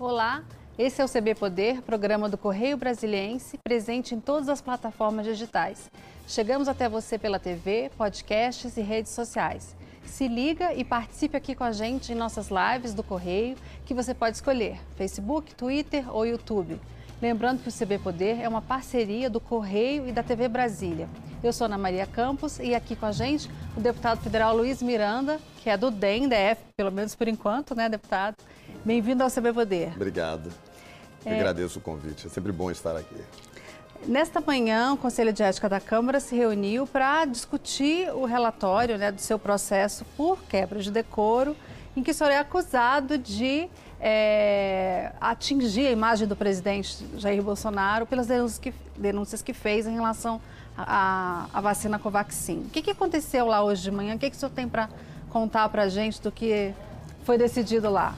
Olá, esse é o CB Poder, programa do Correio Brasiliense, presente em todas as plataformas digitais. Chegamos até você pela TV, podcasts e redes sociais. Se liga e participe aqui com a gente em nossas lives do Correio, que você pode escolher Facebook, Twitter ou YouTube. Lembrando que o CB Poder é uma parceria do Correio e da TV Brasília. Eu sou Ana Maria Campos e aqui com a gente o deputado federal Luiz Miranda, que é do DEM, DF, pelo menos por enquanto, né, deputado? Bem-vindo ao CB Poder. Obrigado. É... Agradeço o convite. É sempre bom estar aqui. Nesta manhã, o Conselho de Ética da Câmara se reuniu para discutir o relatório né, do seu processo por quebra de decoro, em que o senhor é acusado de é, atingir a imagem do presidente Jair Bolsonaro pelas denúncias que, denúncias que fez em relação à, vacina Covaxin. O que, que, aconteceu lá hoje de manhã? O que, que o senhor tem para contar para a gente do que foi decidido lá?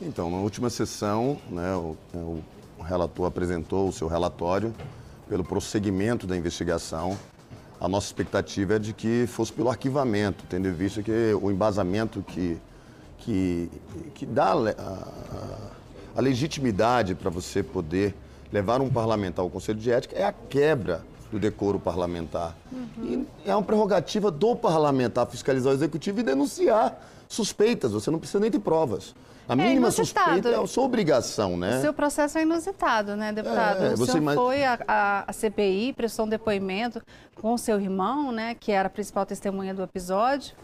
Então, na última sessão, né, o, o relator apresentou o seu relatório pelo prosseguimento da investigação. A nossa expectativa é de que fosse pelo arquivamento, tendo em vista que o embasamento que, que, que dá a, a, legitimidade para você poder levar um parlamentar ao Conselho de Ética é a quebra do decoro parlamentar. Uhum. E é uma prerrogativa do parlamentar fiscalizar o executivo e denunciar suspeitas. Você não precisa nem de provas. A é mínima suspeita é a sua obrigação, né? O seu processo é inusitado, né, deputado? É, o senhor imag... foi à CPI, prestou um depoimento com o seu irmão, né, que era a principal testemunha do episódio,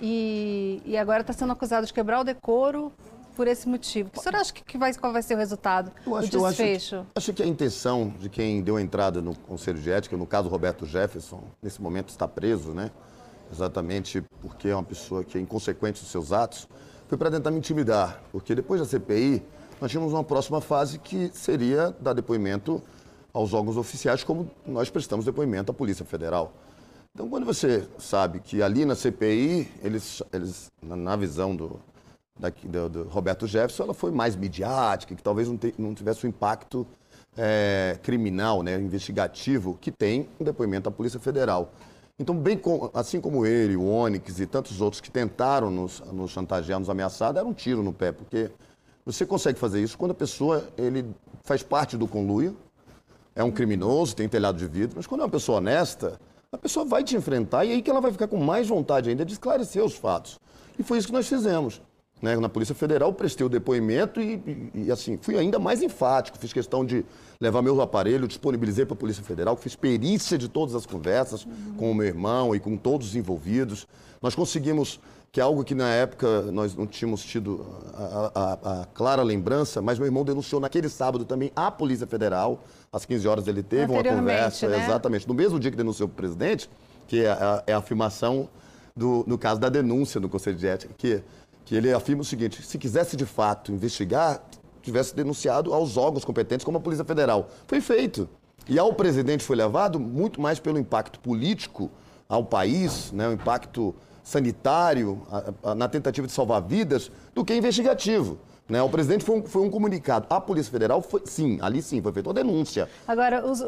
e, e agora está sendo acusado de quebrar o decoro por esse motivo. O senhor acha que vai, qual vai ser o resultado eu acho, do desfecho? Eu acho, acho, que a intenção de quem deu a entrada no Conselho de Ética, no caso Roberto Jefferson, nesse momento está preso, né? Exatamente porque é uma pessoa que é inconsequente dos seus atos foi para tentar me intimidar, porque depois da CPI, nós tínhamos uma próxima fase que seria dar depoimento aos órgãos oficiais, como nós prestamos depoimento à Polícia Federal. Então, quando você sabe que ali na CPI, eles, eles na visão do, daqui, do, do, Roberto Jefferson, ela foi mais midiática, que talvez não, te, não tivesse o impacto é, criminal, né, investigativo, que tem um depoimento à Polícia Federal. Então, bem com, assim como ele, o Onyx e tantos outros que tentaram nos, nos chantagear, nos ameaçar, deram um tiro no pé, porque você consegue fazer isso quando a pessoa ele faz parte do conluio, é um criminoso, tem telhado de vidro, mas quando é uma pessoa honesta, a pessoa vai te enfrentar e aí que ela vai ficar com mais vontade ainda de esclarecer os fatos. E foi isso que nós fizemos. Né? Na Polícia Federal prestei o depoimento e, e, e, assim, fui ainda mais enfático. Fiz questão de levar meu aparelho, disponibilizei para a Polícia Federal, fiz perícia de todas as conversas uhum. com o meu irmão e com todos os envolvidos. Nós conseguimos, que é algo que na época nós não tínhamos tido a, a, a clara lembrança, mas meu irmão denunciou naquele sábado também à Polícia Federal. Às 15 horas ele teve uma conversa, né? exatamente, no mesmo dia que denunciou o presidente, que é a, é a afirmação do, no caso da denúncia no Conselho de Ética, que que ele afirma o seguinte: se quisesse de fato investigar, tivesse denunciado aos órgãos competentes, como a Polícia Federal. Foi feito. E ao presidente foi levado muito mais pelo impacto político ao país, né, o impacto sanitário, a, a, na tentativa de salvar vidas, do que investigativo. Né? O presidente foi um, foi um comunicado. A Polícia Federal, foi, sim, ali sim, foi feita uma denúncia. Agora, os, o,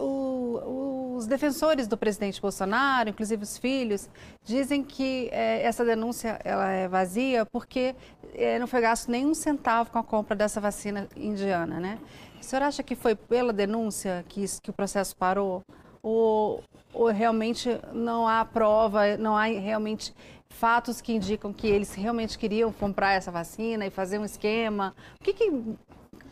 os defensores do presidente Bolsonaro, inclusive os filhos, dizem que é, essa denúncia ela é vazia porque é, não foi gasto nenhum centavo com a compra dessa vacina indiana, né? O senhor acha que foi pela denúncia que, isso, que o processo parou? Ou, ou realmente não há prova, não há realmente fatos que indicam que eles realmente queriam comprar essa vacina e fazer um esquema? O que, que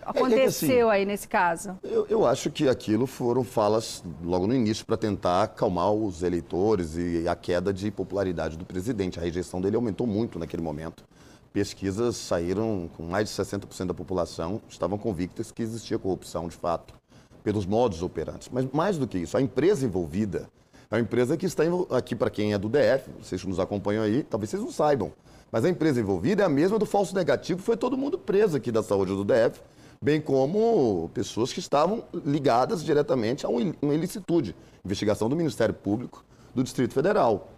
aconteceu é, é assim, aí nesse caso? Eu, eu, acho que aquilo foram falas logo no início para tentar acalmar os eleitores e a queda de popularidade do presidente. A rejeição dele aumentou muito naquele momento. Pesquisas saíram com mais de 60% da população estavam convictas que existia corrupção de fato, pelos modos operantes. Mas mais do que isso, a empresa envolvida é uma empresa que está aqui para quem é do DF, vocês que nos acompanham aí, talvez vocês não saibam. Mas a empresa envolvida é a mesma do falso negativo, foi todo mundo preso aqui da saúde do DF, bem como pessoas que estavam ligadas diretamente a uma ilicitude, investigação do Ministério Público do Distrito Federal.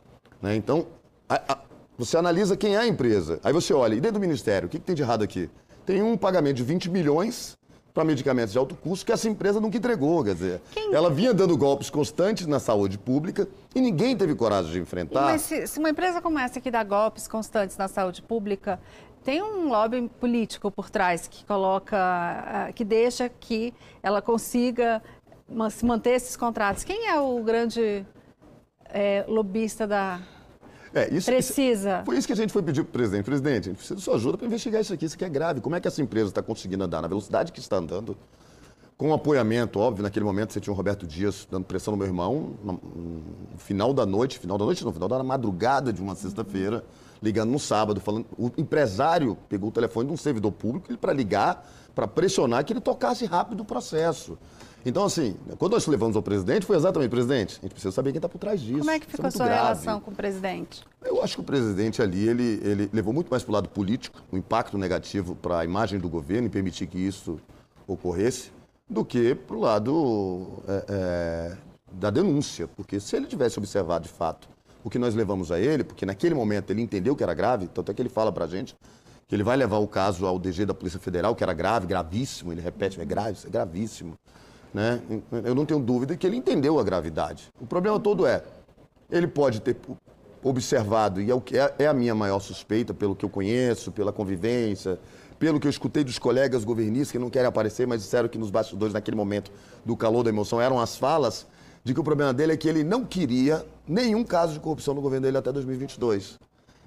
Né? Então, a, a, você analisa quem é a empresa, aí você olha, e dentro do Ministério, o que, que tem de errado aqui? Tem um pagamento de 20 milhões para medicamentos de alto custo que essa empresa nunca entregou. Quer dizer, Quem... ela vinha dando golpes constantes na saúde pública e ninguém teve coragem de enfrentar. Mas se, se uma empresa como essa que dá golpes constantes na saúde pública, tem um lobby político por trás que coloca, ah, que deixa que ela consiga manter esses contratos. Quem é o grande é, lobista da é, isso, precisa. Isso, foi isso que a gente foi pedir para o presidente. Presidente, a gente precisa de sua ajuda para investigar isso aqui, isso aqui é grave. Como é que essa empresa está conseguindo andar na velocidade que está andando? Com apoiamento, óbvio, naquele momento você tinha o Roberto Dias dando pressão no meu irmão, no, final da noite, final da noite não, final da madrugada de uma sexta-feira, ligando no sábado, falando. O empresário pegou o telefone de um servidor público para ligar, para pressionar que ele tocasse rápido o processo. Então, assim, quando nós levamos ao presidente, foi exatamente, presidente, a gente precisa saber quem está por trás disso. Como é que é ficou é a sua grave. relação com o presidente? Eu acho que o presidente ali, ele, ele levou muito mais para o lado político, o um impacto negativo para a imagem do governo e permitir que isso ocorresse, do que para o lado é, é, da denúncia. Porque se ele tivesse observado de fato o que nós levamos a ele, porque naquele momento ele entendeu que era grave, tanto é que ele fala para a gente que ele vai levar o caso ao DG da Polícia Federal, que era grave, gravíssimo, ele repete, é grave, é gravíssimo. Né? Eu não tenho dúvida que ele entendeu a gravidade. O problema todo é, ele pode ter observado, e é, o que é, é a minha maior suspeita, pelo que eu conheço, pela convivência, pelo que eu escutei dos colegas governistas que não querem aparecer, mas disseram que nos bastidores, naquele momento do calor da emoção, eram as falas, de que o problema dele é que ele não queria nenhum caso de corrupção no governo dele até 2022.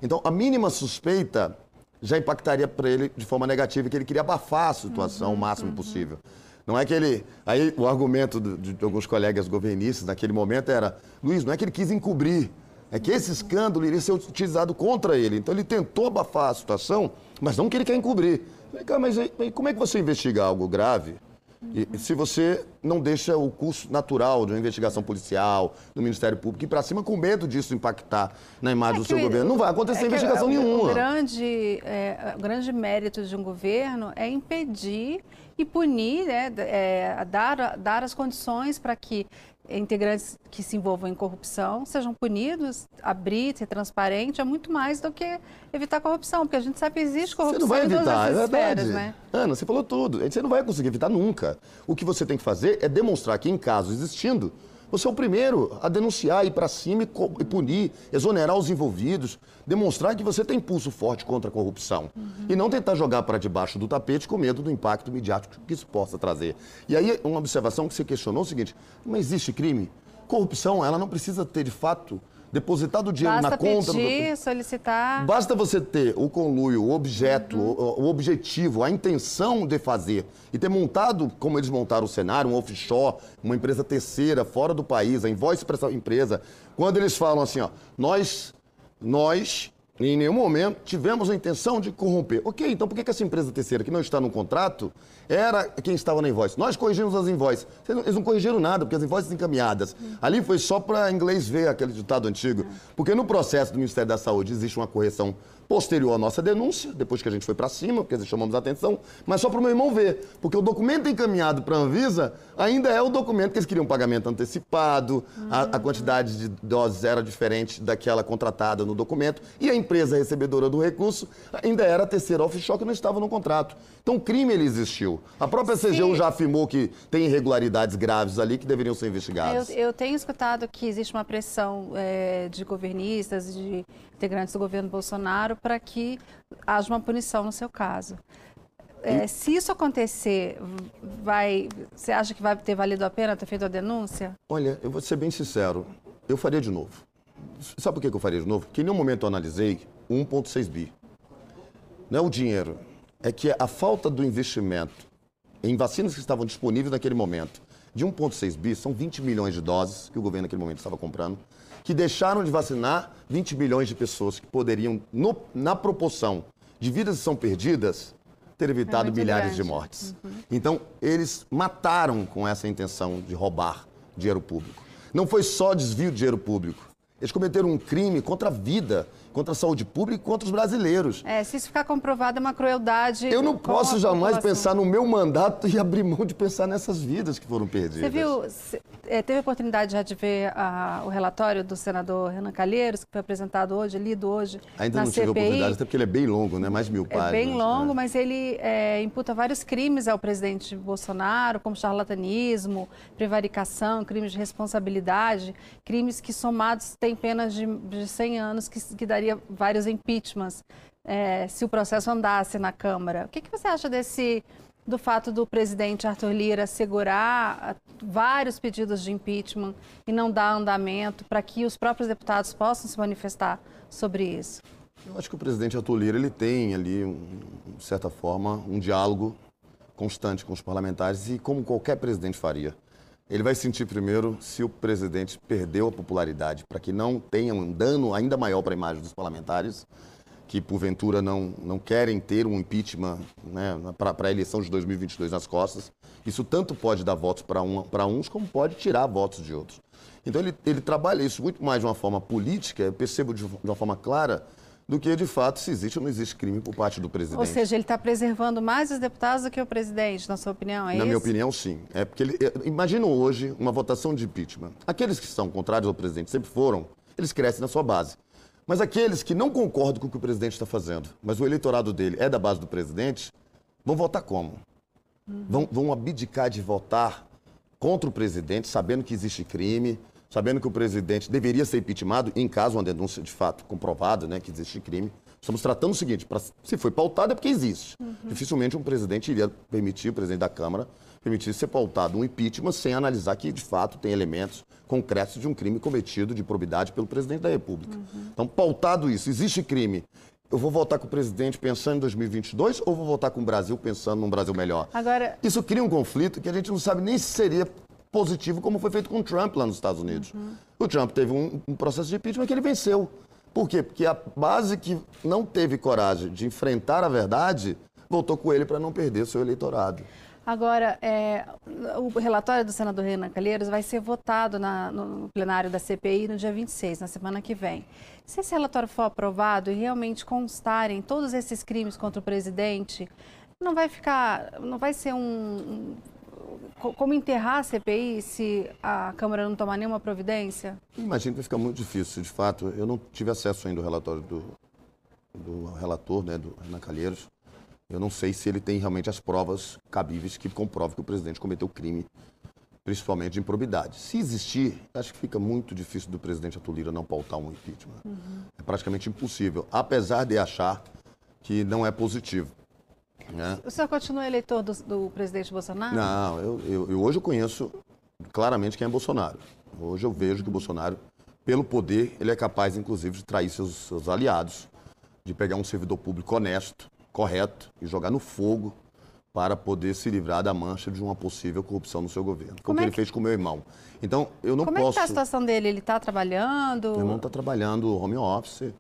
Então, a mínima suspeita já impactaria para ele de forma negativa, que ele queria abafar a situação uhum, o máximo uhum. possível. Não é que ele. Aí o argumento de, de alguns colegas governistas naquele momento era: Luiz, não é que ele quis encobrir, é que esse escândalo iria ser utilizado contra ele. Então ele tentou abafar a situação, mas não que ele quer encobrir. Mas como é que você investiga algo grave e, se você não deixa o curso natural de uma investigação policial, do Ministério Público, ir para cima com medo disso impactar na imagem é do seu governo, não vai acontecer é investigação o, nenhuma. O grande, é, o grande mérito de um governo é impedir e punir, né, é, dar, dar as condições para que integrantes que se envolvam em corrupção sejam punidos, abrir, ser transparente, é muito mais do que evitar corrupção, porque a gente sabe que existe corrupção você não vai evitar, em todas as é esferas, né? Ana, você falou tudo. Você não vai conseguir evitar nunca. O que você tem que fazer é demonstrar que, em caso existindo, você é o primeiro a denunciar, ir para cima e punir, exonerar os envolvidos, demonstrar que você tem pulso forte contra a corrupção. Uhum. E não tentar jogar para debaixo do tapete com medo do impacto midiático que isso possa trazer. E aí, uma observação que você questionou é o seguinte: mas existe crime? Corrupção, ela não precisa ter, de fato, depositado dinheiro Basta na conta. Pedir, solicitar. Basta você ter o conluio, o objeto, uhum. o, o, objetivo, a intenção de fazer e ter montado, como eles montaram o cenário, um offshore, uma empresa terceira fora do país, a invoice para essa empresa. Quando eles falam assim, ó, nós, nós em nenhum momento tivemos a intenção de corromper. Ok, então por que, essa empresa terceira que não está no contrato era quem estava na invoice? Nós corrigimos as invoices. Eles não corrigiram nada, porque as invoices encaminhadas. Ali foi só para inglês ver aquele ditado antigo. Porque no processo do Ministério da Saúde existe uma correção posterior à nossa denúncia, depois que a gente foi para cima, porque chamamos a atenção, mas só para o meu irmão ver, porque o documento encaminhado para a Anvisa ainda é o documento que eles queriam pagamento antecipado, a, a, quantidade de doses era diferente daquela contratada no documento, e a empresa recebedora do recurso ainda era a terceira offshore que não estava no contrato. Então o crime ele existiu. A própria Sim. CGU já afirmou que tem irregularidades graves ali que deveriam ser investigadas. Eu, eu tenho escutado que existe uma pressão é, de governistas, de integrantes do governo Bolsonaro, para que haja uma punição no seu caso. É, se isso acontecer, vai, você acha que vai ter valido a pena ter feito a denúncia? Olha, eu vou ser bem sincero, eu faria de novo. Sabe por que eu faria de novo? Porque em nenhum momento eu analisei 1,6 bi. Não é o dinheiro, é que a falta do investimento em vacinas que estavam disponíveis naquele momento, de 1,6 bi, são 20 milhões de doses que o governo naquele momento estava comprando, que deixaram de vacinar 20 milhões de pessoas que poderiam, no, na proporção de vidas que são perdidas, ter evitado é milhares grande. de mortes. Uhum. Então, eles mataram com essa intenção de roubar dinheiro público. Não foi só desvio de dinheiro público. Eles cometeram um crime contra a vida, contra a saúde pública e contra os brasileiros. É, se isso ficar comprovado, é uma crueldade. Eu não posso jamais pensar no meu mandato e abrir mão de pensar nessas vidas que foram perdidas. Você viu, é, teve a oportunidade já de ver a, o relatório do senador Renan Calheiros, que foi apresentado hoje, lido hoje Ainda na não CPI. tive a oportunidade, até porque ele é bem longo, né? Mais mil páginas. É bem longo, né? mas ele é, imputa vários crimes ao presidente Bolsonaro, como charlatanismo, prevaricação, crimes de responsabilidade, crimes que somados têm penas de, de 100 anos, que, que daria vários impeachments é, se o processo andasse na Câmara. O que, que você acha desse do fato do presidente Arthur Lira segurar ah, vários pedidos de impeachment e não dar andamento para que os próprios deputados possam se manifestar sobre isso? Eu acho que o presidente Arthur Lira ele tem ali, de certa forma, um diálogo constante com os parlamentares e como qualquer presidente faria. Ele vai sentir primeiro se o presidente perdeu a popularidade, para que não tenha um dano ainda maior para a imagem dos parlamentares que porventura não, não querem ter um impeachment né, para a eleição de 2022 nas costas. Isso tanto pode dar votos para um, uns, como pode tirar votos de outros. Então ele, ele trabalha isso muito mais de uma forma política, eu percebo de, de uma forma clara, do que de fato se existe ou não existe crime por parte do presidente. Ou seja, ele está preservando mais os deputados do que o presidente, na sua opinião, é Na isso? minha opinião, sim. É porque ele, é, imagina hoje uma votação de impeachment. Aqueles que são contrários ao presidente sempre foram, eles crescem na sua base. Mas aqueles que não concordam com o que o presidente está fazendo, mas o eleitorado dele é da base do presidente, vão votar como? Uhum. Vão, vão abdicar de votar contra o presidente, sabendo que existe crime, sabendo que o presidente deveria ser impeachmentado, em caso uma denúncia de fato comprovada, né, que existe crime. Estamos tratando o seguinte, pra, se foi pautado é porque existe. Uhum. Dificilmente um presidente iria permitir, o presidente da Câmara, permitir ser pautado um impeachment sem analisar que, de fato, tem elementos concretos de um crime cometido de probidade pelo presidente da República. Uhum. Então, pautado isso, existe crime. Eu vou votar com o presidente pensando em 2022 ou vou votar com o Brasil pensando num Brasil melhor? Agora... Isso cria um conflito que a gente não sabe nem se seria positivo como foi feito com o Trump lá nos Estados Unidos. Uhum. O Trump teve um, um processo de impeachment que ele venceu. Por quê? Porque a base que não teve coragem de enfrentar a verdade voltou com ele para não perder seu eleitorado. Agora, é, o relatório do senador Renan Calheiros vai ser votado na, no plenário da CPI no dia 26, na semana que vem. Se esse relatório for aprovado e realmente constarem todos esses crimes contra o presidente, não vai ficar, não vai ser um como enterrar a CPI se a Câmara não tomar nenhuma providência? Imagino que vai ficar muito difícil. De fato, eu não tive acesso ainda ao relatório do, do relator, né, do Renan Calheiros. Eu não sei se ele tem realmente as provas cabíveis que comprovem que o presidente cometeu crime, principalmente de improbidade. Se existir, acho que fica muito difícil do presidente Atulira não pautar um impeachment. Uhum. É praticamente impossível, apesar de achar que não é positivo. Né? O senhor continua eleitor do, do presidente Bolsonaro? Não, eu, eu, eu, hoje eu conheço claramente quem é Bolsonaro. Hoje eu vejo que o Bolsonaro, pelo poder, ele é capaz, inclusive, de trair seus, seus aliados, de pegar um servidor público honesto, correto e jogar no fogo para poder se livrar da mancha de uma possível corrupção no seu governo. Como, como é que ele fez com meu irmão. Então, eu não como posso... Como é que está a situação dele? Ele está trabalhando? Meu irmão está trabalhando home office,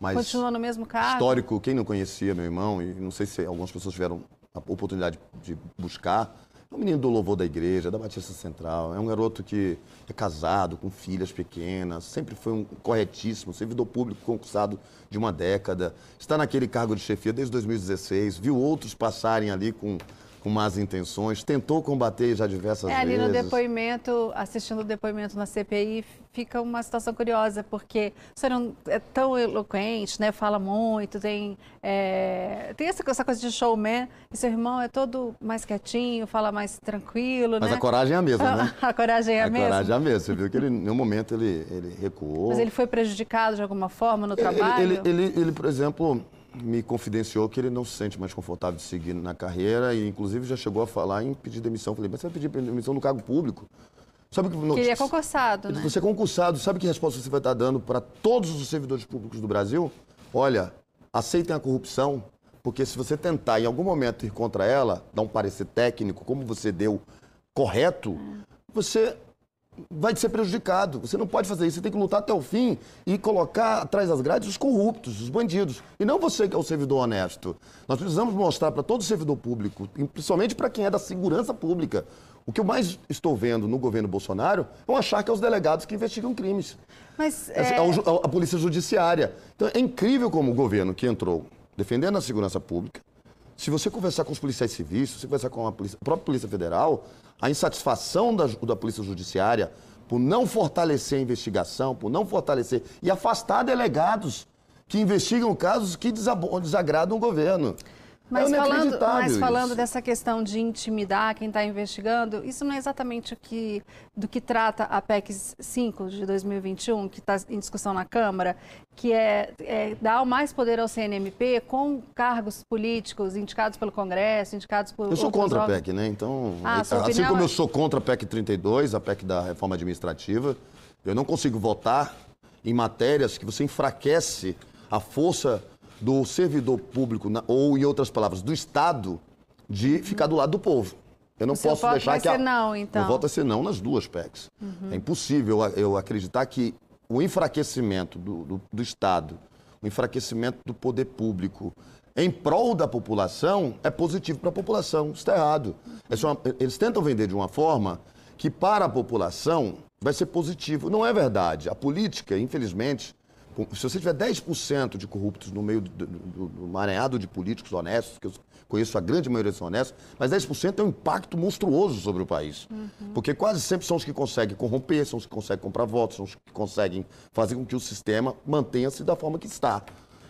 mas... Continua no mesmo cargo? Histórico, quem não conhecia meu irmão, e não sei se algumas pessoas tiveram a oportunidade de buscar, é um menino do louvor da igreja, da Batista Central. É um garoto que é casado, com filhas pequenas, sempre foi um corretíssimo, servidor público concursado de uma década. Está naquele cargo de chefia desde 2016, viu outros passarem ali com com más intenções, tentou combater já diversas é, vezes. Ali no depoimento, assistindo o depoimento na CPI, fica uma situação curiosa, porque o senhor não é tão eloquente, né? Fala muito, tem, é, tem essa, essa, coisa de showman, e seu irmão é todo mais quietinho, fala mais tranquilo, Mas né? a coragem é a mesma, né? a coragem é a, a mesma? A coragem é a mesma. Você viu que ele, em um momento ele, ele recuou. Mas ele foi prejudicado de alguma forma no trabalho? Ele, ele, ele, ele por exemplo me confidenciou que ele não se sente mais confortável de seguir na carreira e, inclusive, já chegou a falar em pedir demissão. Falei, mas você vai pedir demissão no cargo público? Sabe que, que ele é concursado, né? Você é concursado, sabe que resposta você vai estar dando para todos os servidores públicos do Brasil? Olha, aceitem a corrupção, porque se você tentar em algum momento ir contra ela, dar um parecer técnico, como você deu, correto, você vai ser prejudicado. Você não pode fazer isso. Você tem que lutar até o fim e colocar atrás das grades os corruptos, os bandidos. E não você que é o servidor honesto. Nós precisamos mostrar para todo servidor público, principalmente para quem é da segurança pública. O que eu mais estou vendo no governo Bolsonaro é um achar que é os delegados que investigam crimes. Mas, é... A, a, a polícia judiciária. Então é incrível como o governo que entrou defendendo a segurança pública, se você conversar com os policiais civis, se você conversar com a, polícia, a própria Polícia Federal, a insatisfação da, da Polícia Judiciária por não fortalecer a investigação, por não fortalecer e afastar delegados que investigam casos que desagradam o governo. Mas, é falando, mas falando dessa questão de intimidar quem está investigando, isso não é exatamente o que, do que trata a PEC 5 de 2021, que está em discussão na Câmara, que é, é dar mais poder ao CNMP com cargos políticos indicados pelo Congresso, indicados por. Eu sou contra a PEC, né? Então, ah, assim como é... eu sou contra a PEC 32, a PEC da reforma administrativa, eu não consigo votar em matérias que você enfraquece a força do servidor público, ou em outras palavras, do Estado, de ficar do lado do povo. Eu não o posso deixar vai que. Ser não, então. Eu voto a ser não nas duas PECs. Uhum. É impossível eu acreditar que o enfraquecimento do, do, do Estado, o enfraquecimento do poder público em prol da população é positivo para a população. Isso está errado. É eles tentam vender de uma forma que para a população vai ser positivo. Não é verdade. A política, infelizmente, se você tiver 10% de corruptos no meio do, do, do, mareado de políticos honestos, que eu conheço a grande maioria são honestos, mas 10% tem um impacto monstruoso sobre o país. Uhum. Porque quase sempre são os que conseguem corromper, são os que conseguem comprar votos, são os que conseguem fazer com que o sistema mantenha-se da forma que está.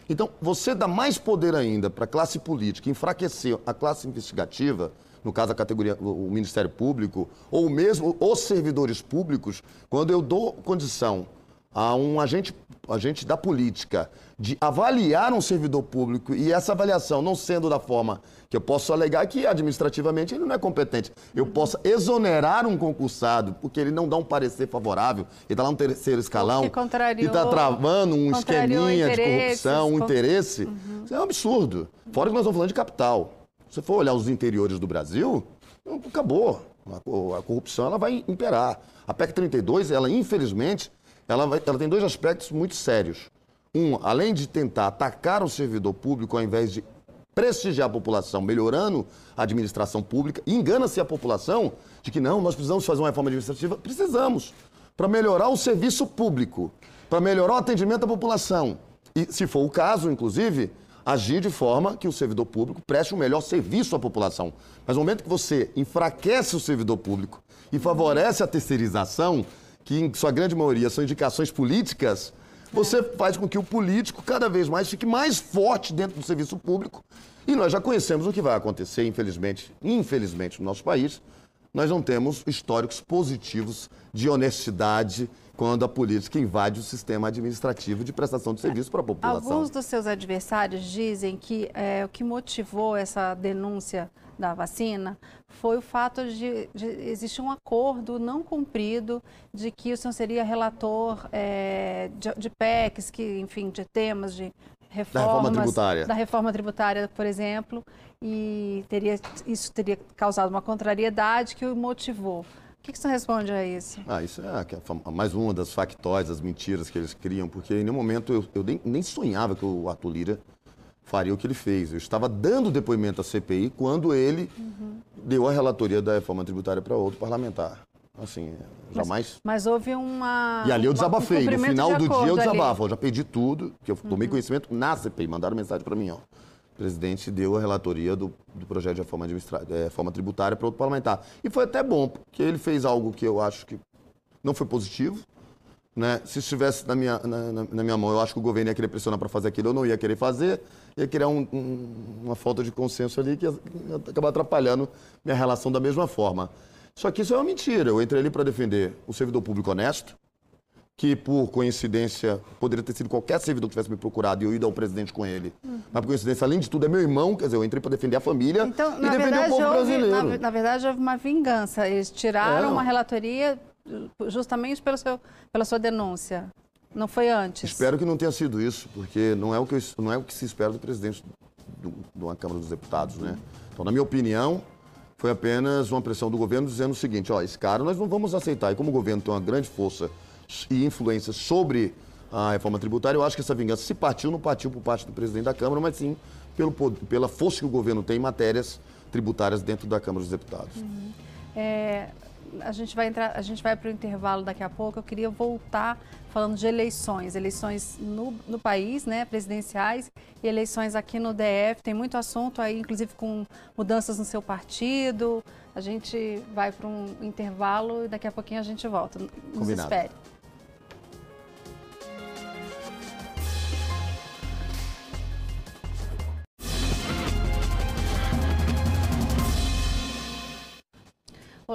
Então, você dá mais poder ainda para a classe política, enfraquecer a classe investigativa, no caso a categoria, o Ministério Público, ou mesmo os servidores públicos, quando eu dou condição a um agente, agente da política de avaliar um servidor público e essa avaliação não sendo da forma que eu posso alegar que administrativamente ele não é competente, eu possa exonerar um concursado porque ele não dá um parecer favorável, ele está lá no terceiro escalão e está travando um esqueminha de corrupção, um interesse, uhum. isso é um absurdo. Fora que nós estamos falando de capital. Se você for olhar os interiores do Brasil, acabou. A corrupção ela vai imperar. A PEC 32, ela infelizmente, ela, vai, ela tem dois aspectos muito sérios. Um, além de tentar atacar o servidor público ao invés de prestigiar a população, melhorando a administração pública, engana-se a população de que não, nós precisamos fazer uma reforma administrativa. Precisamos. Para melhorar o serviço público, para melhorar o atendimento à população. E, se for o caso, inclusive, agir de forma que o servidor público preste um melhor serviço à população. Mas no momento que você enfraquece o servidor público e favorece a terceirização, que em sua grande maioria são indicações políticas, você faz com que o político cada vez mais fique mais forte dentro do serviço público. E nós já conhecemos o que vai acontecer, infelizmente, infelizmente, no nosso país. Nós não temos históricos positivos de honestidade quando a política invade o sistema administrativo de prestação de serviço para a população. Alguns dos seus adversários dizem que é, o que motivou essa denúncia da vacina foi o fato de, de existir um acordo não cumprido de que o senhor seria relator é, de, de PECs, que, enfim, de temas de reformas, da reforma tributária. Da reforma tributária, por exemplo, e teria, isso teria causado uma contrariedade que o motivou. O que, que você responde a isso? Ah, isso é mais uma das factóides, as mentiras que eles criam, porque em nenhum momento eu, eu nem, nem sonhava que o Arthur Lira faria o que ele fez. Eu estava dando depoimento à CPI quando ele uhum. deu a relatoria da reforma tributária para outro parlamentar. Assim, jamais. Mas, mas, houve uma. E ali eu desabafei. Um no final do dia eu desabafo. Eu já pedi tudo, que eu tomei uhum. conhecimento na CPI. Mandaram mensagem para mim, ó. Presidente deu a relatoria do, do projeto de reforma, é, reforma tributária para outro parlamentar. E foi até bom, porque ele fez algo que eu acho que não foi positivo. Né? Se estivesse na minha, na, na, minha mão, eu acho que o governo ia querer pressionar para fazer aquilo, eu não ia querer fazer, ia criar um, um, uma falta de consenso ali que ia, ia acabar atrapalhando minha relação da mesma forma. Só que isso é uma mentira. Eu entrei ali para defender o servidor público honesto, que por coincidência poderia ter sido qualquer servidor que tivesse me procurado e eu ido ao presidente com ele. Hum. Mas por coincidência, além de tudo, é meu irmão, quer dizer, eu entrei para defender a família então, e defender verdade, o povo houve, brasileiro. Na, na, verdade, houve uma vingança. Eles tiraram é. uma relatoria justamente pelo seu, pela sua denúncia. Não foi antes? Espero que não tenha sido isso, porque não é o que, eu, não é o que se espera do presidente de uma Câmara dos Deputados, né? Então, na minha opinião, foi apenas uma pressão do governo dizendo o seguinte, ó, esse cara nós não vamos aceitar. E como o governo tem uma grande força e influência sobre a reforma tributária, eu acho que essa vingança se partiu, não partiu por parte do presidente da Câmara, mas sim pelo, pela força que o governo tem em matérias tributárias dentro da Câmara dos Deputados. Uhum. É, a gente vai entrar, a gente vai para o intervalo daqui a pouco. Eu queria voltar falando de eleições, eleições no, no país, né, presidenciais e eleições aqui no DF. Tem muito assunto aí, inclusive com mudanças no seu partido. A gente vai para um intervalo e daqui a pouquinho a gente volta. Nos Combinado. espere.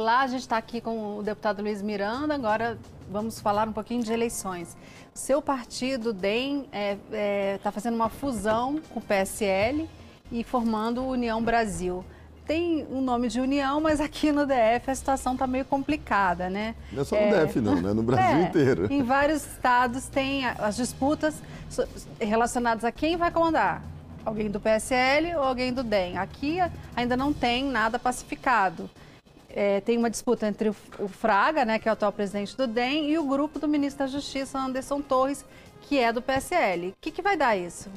Olá, a gente está aqui com o deputado Luiz Miranda. Agora vamos falar um pouquinho de eleições. Seu partido, DEM, está é, é, tá fazendo uma fusão com o PSL e formando União Brasil. Tem um nome de união, mas aqui no DF a situação está meio complicada, né? Não é só no é... DF, não, né? No Brasil é, inteiro. Em vários estados tem as disputas relacionadas a quem vai comandar. Alguém do PSL ou alguém do DEM. Aqui ainda não tem nada pacificado é, tem uma disputa entre o, Fraga, né, que é o atual presidente do DEM, e o grupo do ministro da Justiça, Anderson Torres, que é do PSL. O que, que vai dar isso?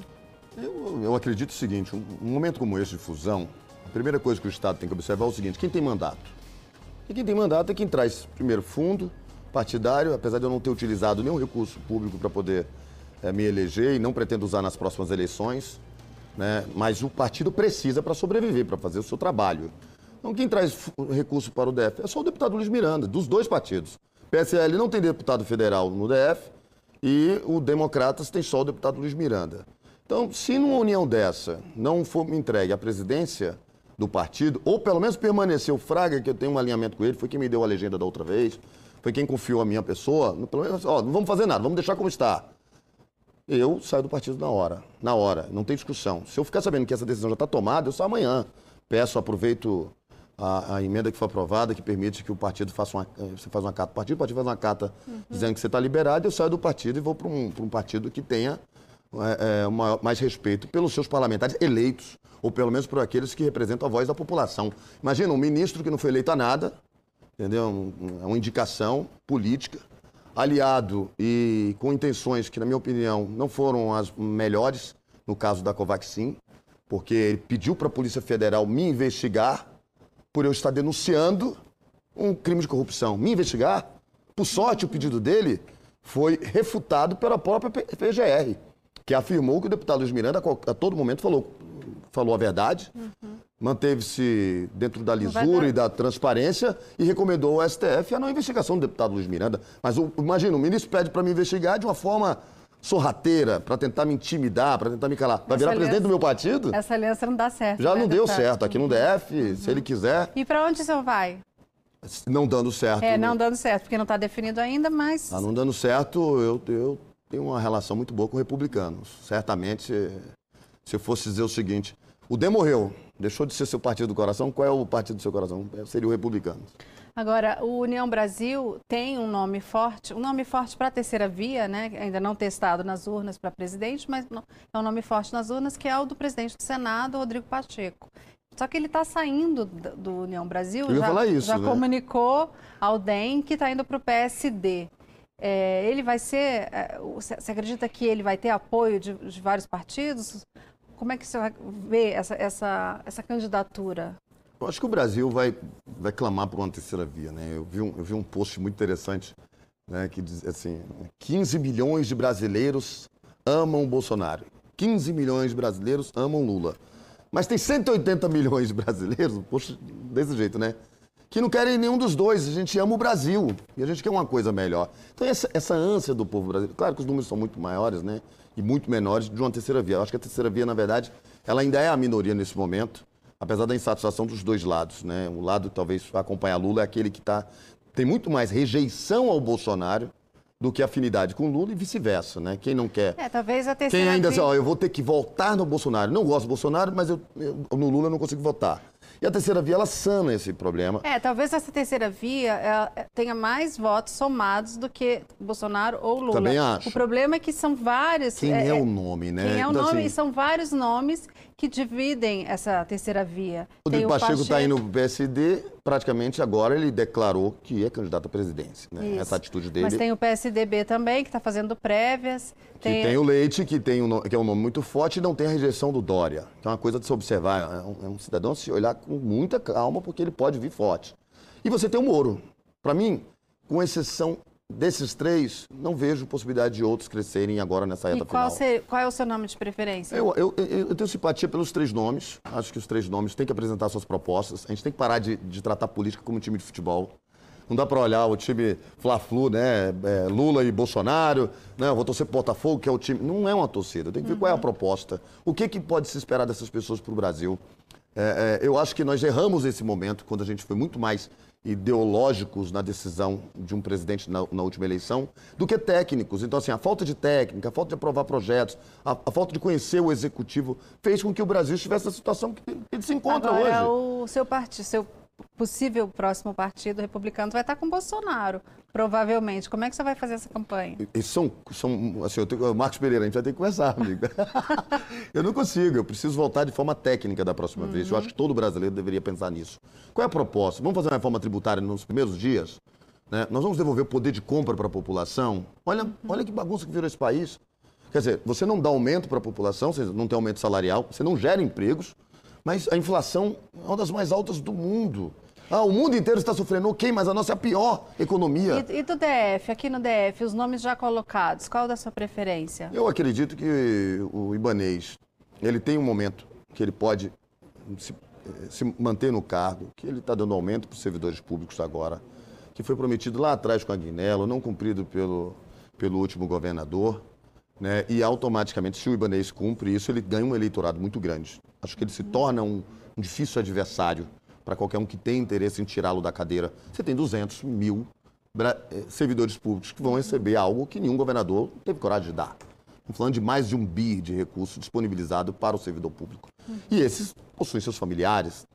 Eu, eu acredito o seguinte, um, um, momento como esse de fusão, a primeira coisa que o Estado tem que observar é o seguinte, quem tem mandato? E quem tem mandato é quem traz, primeiro, fundo partidário, apesar de eu não ter utilizado nenhum recurso público para poder é, me eleger e não pretendo usar nas próximas eleições, né? mas o partido precisa para sobreviver, para fazer o seu trabalho. Então, quem traz recurso para o DF é só o deputado Luiz Miranda, dos dois partidos. PSL não tem deputado federal no DF e o Democratas tem só o deputado Luiz Miranda. Então, se numa união dessa não for entregue a presidência do partido, ou pelo menos permanecer o Fraga, que eu tenho um alinhamento com ele, foi quem me deu a legenda da outra vez, foi quem confiou a minha pessoa, pelo menos, ó, não vamos fazer nada, vamos deixar como está. Eu saio do partido na hora, na hora, não tem discussão. Se eu ficar sabendo que essa decisão já está tomada, eu saio amanhã. Peço, aproveito a, a, emenda que foi aprovada, que permite que o partido faça uma. Eh, você faz uma carta partido, o partido faz uma carta uhum. dizendo que você está liberado, eu saio do partido e vou para um, um partido que tenha é, uma, mais respeito pelos seus parlamentares eleitos, ou pelo menos por aqueles que representam a voz da população. Imagina um ministro que não foi eleito a nada, entendeu? É uma indicação política, aliado e com intenções que, na minha opinião, não foram as melhores, no caso da Covaxin, porque ele pediu para a Polícia Federal me investigar por eu estar denunciando um crime de corrupção, me investigar. Por sorte, o pedido dele foi refutado pela própria PGR, que afirmou que o deputado Luiz Miranda a todo momento falou, falou a verdade, uhum. manteve-se dentro da lisura e da transparência e recomendou ao STF a não investigação do deputado Luiz Miranda. Mas imagina, o ministro pede para me investigar de uma forma sorrateira para tentar me intimidar, para tentar me calar. Vai virar aliança, presidente do meu partido? Essa aliança não dá certo. Já né, não deu certo. Aqui no DF, uhum. se ele quiser. E para onde o senhor vai? Não dando certo. É, não dando certo, porque não está definido ainda, mas. Ah, não dando certo, eu, eu tenho uma relação muito boa com republicanos. Certamente, se eu fosse dizer o seguinte: o DEM morreu, deixou de ser seu partido do coração, qual é o partido do seu coração? Seria o republicano. Agora, o União Brasil tem um nome forte, um nome forte para a terceira via, né? ainda não testado nas urnas para presidente, mas é um nome forte nas urnas, que é o do presidente do Senado, Rodrigo Pacheco. Só que ele está saindo do União Brasil, já, isso, já né? comunicou ao DEM que está indo para o PSD. É, ele vai ser. É, você acredita que ele vai ter apoio de, de vários partidos? Como é que você ver essa, essa, essa candidatura? Eu acho que o Brasil vai, vai clamar por uma terceira via. Né? Eu, vi um, eu vi um post muito interessante né, que diz assim: 15 milhões de brasileiros amam Bolsonaro. 15 milhões de brasileiros amam Lula. Mas tem 180 milhões de brasileiros, poxa, desse jeito, né? Que não querem nenhum dos dois. A gente ama o Brasil e a gente quer uma coisa melhor. Então, essa, essa ânsia do povo brasileiro. Claro que os números são muito maiores, né? E muito menores de uma terceira via. Eu acho que a terceira via, na verdade, ela ainda é a minoria nesse momento apesar da insatisfação dos dois lados. Né? O lado, talvez, acompanhar Lula é aquele que tá, tem muito mais rejeição ao Bolsonaro do que afinidade com Lula e vice-versa, né? Quem não quer. É, talvez a terceira. Quem ainda diz, ó, eu vou ter que votar no Bolsonaro. Não gosto do Bolsonaro, mas eu, eu, no Lula eu não consigo votar. E a terceira via, ela sana esse problema. É, talvez essa terceira via tenha mais votos somados do que Bolsonaro ou Lula. Também acho. O problema é que são vários... Quem é, é o nome, né? Quem é o então, nome, assim... e são vários nomes que dividem essa terceira via. O Tem Pacheco está indo para o PSD, praticamente agora ele declarou que é candidato à presidência. Né? Essa atitude dele. Mas tem o PSDB também, que está fazendo prévias. Que tem... tem... o Leite, que, tem um, que é um nome muito forte, e não tem a rejeição do Dória. É uma coisa de se observar. É um, é um cidadão se olhar com muita calma, porque ele pode vir forte. E você tem o Moro. Para mim, com exceção Desses três, não vejo possibilidade de outros crescerem agora nessa reta e qual final. Ser, qual é o seu nome de preferência? Eu, eu, eu, tenho simpatia pelos três nomes. Acho que os três nomes têm que apresentar suas propostas. A gente tem que parar de, de tratar política como um time de futebol. Não dá para olhar o time Fla-Flu, né? É, Lula e Bolsonaro. Né? Eu vou torcer pro Botafogo, que é o time. Não é uma torcida. Tem que ver uhum. qual é a proposta. O que, que pode se esperar dessas pessoas para o Brasil. É, é, eu acho que nós erramos esse momento quando a gente foi muito mais ideológicos na decisão de um presidente na, na, última eleição do que técnicos. Então, assim, a falta de técnica, a falta de aprovar projetos, a, a falta de conhecer o executivo fez com que o Brasil estivesse na situação que ele se encontra Agora, hoje. O seu partido, seu possível próximo partido republicano vai estar com Bolsonaro, provavelmente. Como é que você vai fazer essa campanha? E, são, são assim, eu tenho, Marcos Pereira, a gente vai ter que conversar, amigo. eu não consigo, eu preciso voltar de forma técnica da próxima uhum. vez. Eu acho que todo brasileiro deveria pensar nisso. Qual é a proposta? Vamos fazer uma reforma tributária nos primeiros dias? Né? Nós vamos devolver o poder de compra para a população? Olha, uhum. olha que bagunça que virou esse país. Quer dizer, você não dá aumento para a população, você não tem aumento salarial, você não gera empregos, mas a inflação é uma das mais altas do mundo. Ah, o mundo inteiro está sofrendo, ok, mas a nossa é a pior economia. E, e, do DF, aqui no DF, os nomes já colocados, qual da sua preferência? Eu acredito que o Ibanês, ele tem um momento que ele pode se, se manter no cargo, que ele está dando aumento para os servidores públicos agora, que foi prometido lá atrás com a Guinelo, não cumprido pelo, pelo último governador. Né? E automaticamente, se o Ibanês cumpre isso, ele ganha um eleitorado muito grande. Acho que ele se torna um, um difícil adversário para qualquer um que tem interesse em tirá-lo da cadeira. Você tem 200 mil eh, servidores públicos que vão receber algo que nenhum governador teve coragem de dar. Estamos falando de mais de um bi de recurso disponibilizado para o servidor público. E esses possuem seus familiares,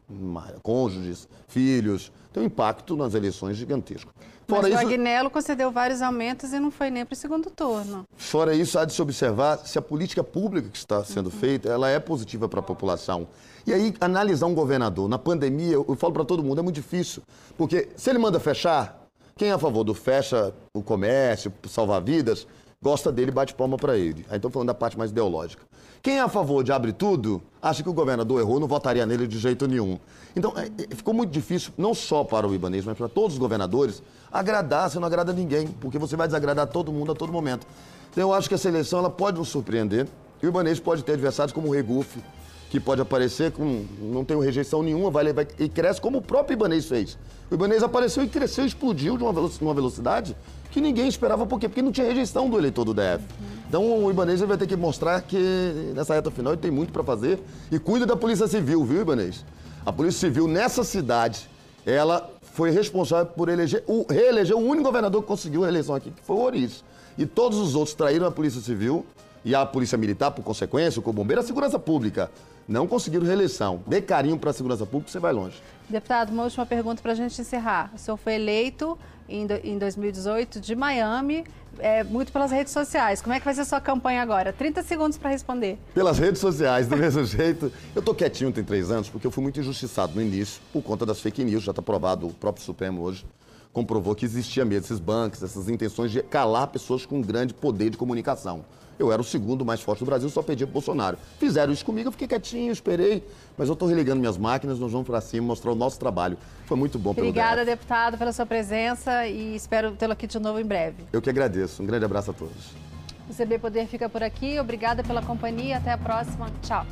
cônjuges, filhos. Tem um impacto nas eleições gigantesco. Fora Mas isso, o Agnello concedeu vários aumentos e não foi nem para o segundo turno. Fora isso, há de se observar se a política pública que está sendo uhum. feita, ela é positiva para a população. E aí, analisar um governador na pandemia, eu falo para todo mundo, é muito difícil. Porque se ele manda fechar, quem é a favor do fecha o comércio, salvar vidas, gosta dele bate palma para ele. Aí estou falando da parte mais ideológica. Quem é a favor de abrir tudo, acha que o governador errou, não votaria nele de jeito nenhum. Então, é, é, ficou muito difícil, não só para o Ibanês, mas para todos os governadores, agradar, você não agrada ninguém, porque você vai desagradar todo mundo a todo momento. Então, eu acho que essa eleição ela pode nos surpreender, e o Ibanês pode ter adversários como o Regufe, que pode aparecer com. não tem rejeição nenhuma, vai, vai e cresce como o próprio Ibanês fez. O Ibanês apareceu e cresceu, explodiu de uma velocidade que ninguém esperava, por quê? Porque não tinha rejeição do eleitor do DF. Então o Ibanês vai ter que mostrar que nessa reta final ele tem muito para fazer e cuida da Polícia Civil, viu, Ibanês? A Polícia Civil nessa cidade, ela foi responsável por eleger, o, reeleger o único governador que conseguiu a eleição aqui, que foi o Oris. E todos os outros traíram a Polícia Civil e a Polícia Militar, por consequência, o Bombeiro, a Segurança Pública não conseguiram reeleição. Dê carinho para a segurança pública, você vai longe. Deputado, uma última pergunta para a gente encerrar. O senhor foi eleito em, em 2018 de Miami, é, muito pelas redes sociais. Como é que vai ser a sua campanha agora? 30 segundos para responder. Pelas redes sociais, do mesmo jeito. Eu estou quietinho tem três anos porque eu fui muito injustiçado no início por conta das fake news. Já está provado, o próprio Supremo hoje comprovou que existia mesmo esses bancos, essas intenções de calar pessoas com grande poder de comunicação. Eu era o segundo mais forte do Brasil, só perdia pro Bolsonaro. Fizeram isso comigo, eu fiquei quietinho, esperei. Mas eu estou religando minhas máquinas, nós vamos para cima mostrar o nosso trabalho. Foi muito bom pelo Obrigada, deputado, pela sua presença e espero tê-lo aqui de novo em breve. Eu que agradeço. Um grande abraço a todos. O CB Poder fica por aqui. Obrigada pela companhia. Até a próxima. Tchau.